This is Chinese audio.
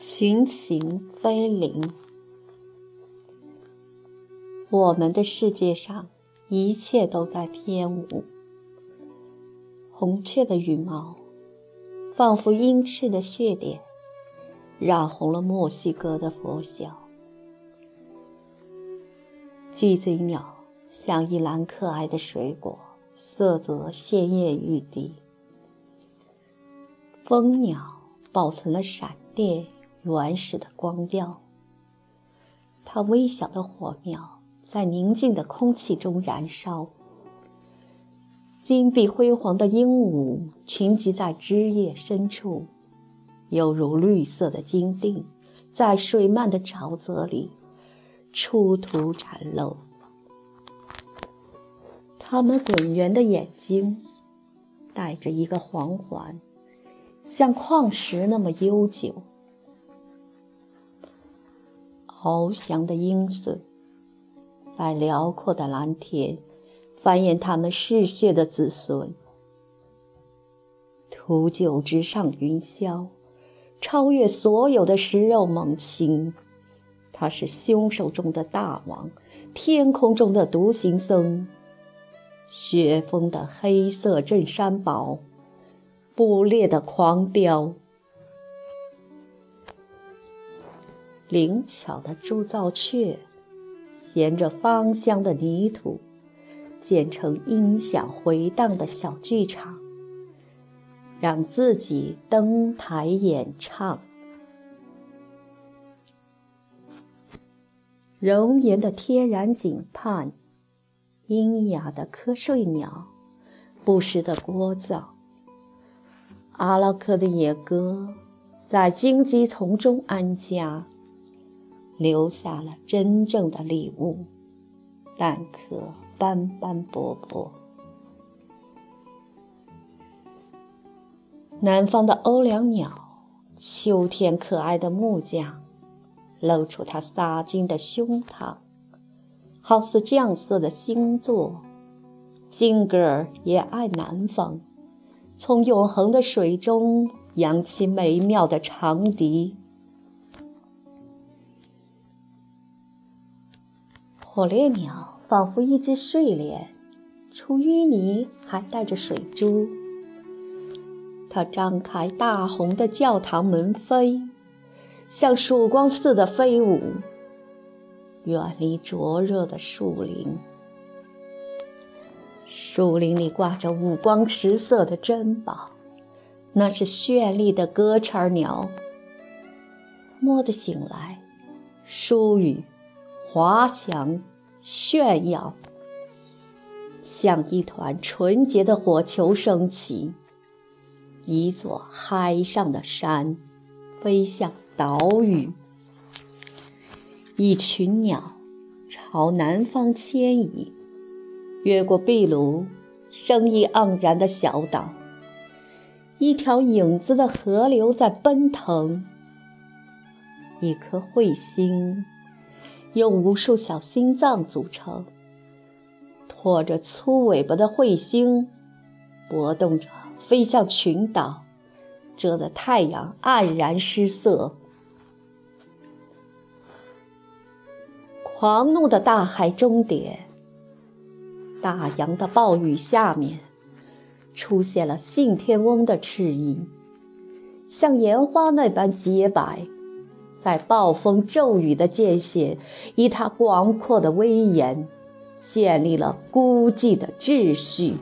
群情飞灵。我们的世界上，一切都在翩舞。红雀的羽毛，仿佛鹰翅的血点，染红了墨西哥的佛像。巨嘴鸟像一篮可爱的水果，色泽鲜艳欲滴。蜂鸟保存了闪电原始的光调，它微小的火苗。在宁静的空气中燃烧。金碧辉煌的鹦鹉群集在枝叶深处，犹如绿色的金锭，在水漫的沼泽里出土展露。它们滚圆的眼睛带着一个黄环，像矿石那么悠久。翱翔的鹰隼。在辽阔的蓝天，繁衍他们嗜血的子孙。秃鹫直上云霄，超越所有的食肉猛禽。他是凶手中的大王，天空中的独行僧，雪峰的黑色镇山堡，捕猎的狂雕，灵巧的铸造雀。衔着芳香的泥土，建成音响回荡的小剧场，让自己登台演唱。熔岩的天然井畔，阴哑的瞌睡鸟，不时的聒噪。阿拉克的野鸽，在荆棘丛中安家。留下了真正的礼物，蛋壳斑斑驳驳。南方的欧良鸟，秋天可爱的木匠，露出它撒金的胸膛，好似绛色的星座。金格尔也爱南方，从永恒的水中扬起美妙的长笛。火烈鸟仿佛一只睡莲，出淤泥还带着水珠。它张开大红的教堂门扉，像曙光似的飞舞，远离灼热的树林。树林里挂着五光十色的珍宝，那是绚丽的歌叉鸟。蓦地醒来，疏雨。滑翔，炫耀，像一团纯洁的火球升起。一座海上的山，飞向岛屿。一群鸟朝南方迁移，越过壁炉，生意盎然的小岛。一条影子的河流在奔腾。一颗彗星。由无数小心脏组成，拖着粗尾巴的彗星，搏动着飞向群岛，遮得太阳黯然失色。狂怒的大海终点，大洋的暴雨下面，出现了信天翁的翅翼，像烟花那般洁白。在暴风骤雨的间隙，以他广阔的威严，建立了孤寂的秩序。